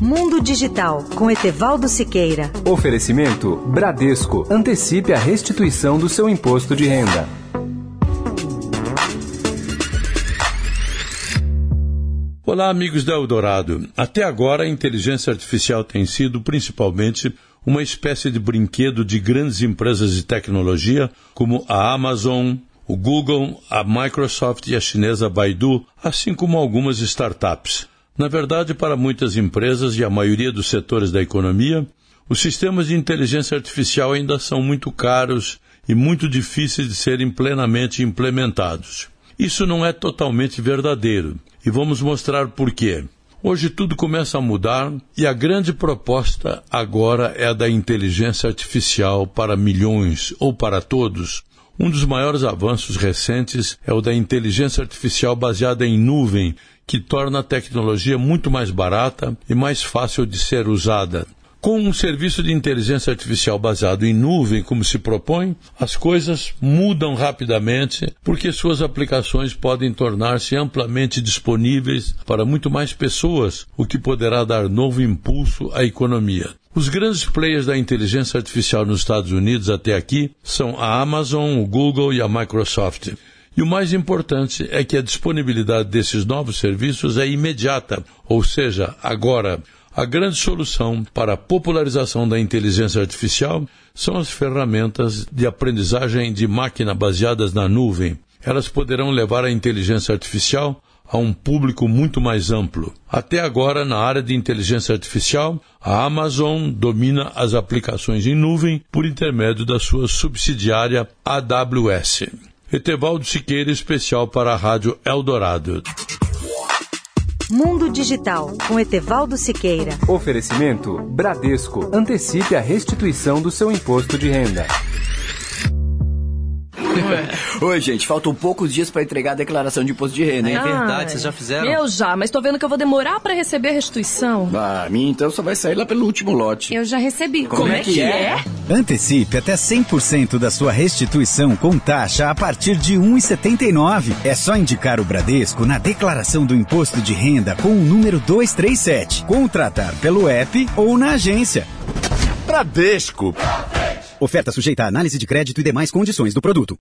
Mundo Digital com Etevaldo Siqueira. Oferecimento Bradesco. Antecipe a restituição do seu imposto de renda. Olá, amigos da Eldorado. Até agora, a inteligência artificial tem sido principalmente uma espécie de brinquedo de grandes empresas de tecnologia como a Amazon, o Google, a Microsoft e a chinesa Baidu, assim como algumas startups. Na verdade, para muitas empresas e a maioria dos setores da economia, os sistemas de inteligência artificial ainda são muito caros e muito difíceis de serem plenamente implementados. Isso não é totalmente verdadeiro e vamos mostrar por quê. Hoje tudo começa a mudar e a grande proposta agora é a da inteligência artificial para milhões ou para todos. Um dos maiores avanços recentes é o da inteligência artificial baseada em nuvem, que torna a tecnologia muito mais barata e mais fácil de ser usada. Com um serviço de inteligência artificial baseado em nuvem, como se propõe, as coisas mudam rapidamente porque suas aplicações podem tornar-se amplamente disponíveis para muito mais pessoas, o que poderá dar novo impulso à economia. Os grandes players da inteligência artificial nos Estados Unidos até aqui são a Amazon, o Google e a Microsoft. E o mais importante é que a disponibilidade desses novos serviços é imediata, ou seja, agora. A grande solução para a popularização da inteligência artificial são as ferramentas de aprendizagem de máquina baseadas na nuvem. Elas poderão levar a inteligência artificial a um público muito mais amplo. Até agora, na área de inteligência artificial, a Amazon domina as aplicações em nuvem por intermédio da sua subsidiária AWS. Etevaldo Siqueira, especial para a Rádio Eldorado. Mundo Digital com Etevaldo Siqueira. Oferecimento Bradesco. Antecipe a restituição do seu imposto de renda. Oi, gente, faltam poucos dias para entregar a declaração de imposto de renda, hein? É verdade, vocês já fizeram? Eu já, mas tô vendo que eu vou demorar para receber a restituição. Ah, a minha então só vai sair lá pelo último lote. Eu já recebi. Como, Como é que é? Antecipe até 100% da sua restituição com taxa a partir de 1,79. É só indicar o Bradesco na declaração do imposto de renda com o número 237. Contratar pelo app ou na agência. Bradesco. Oferta sujeita à análise de crédito e demais condições do produto.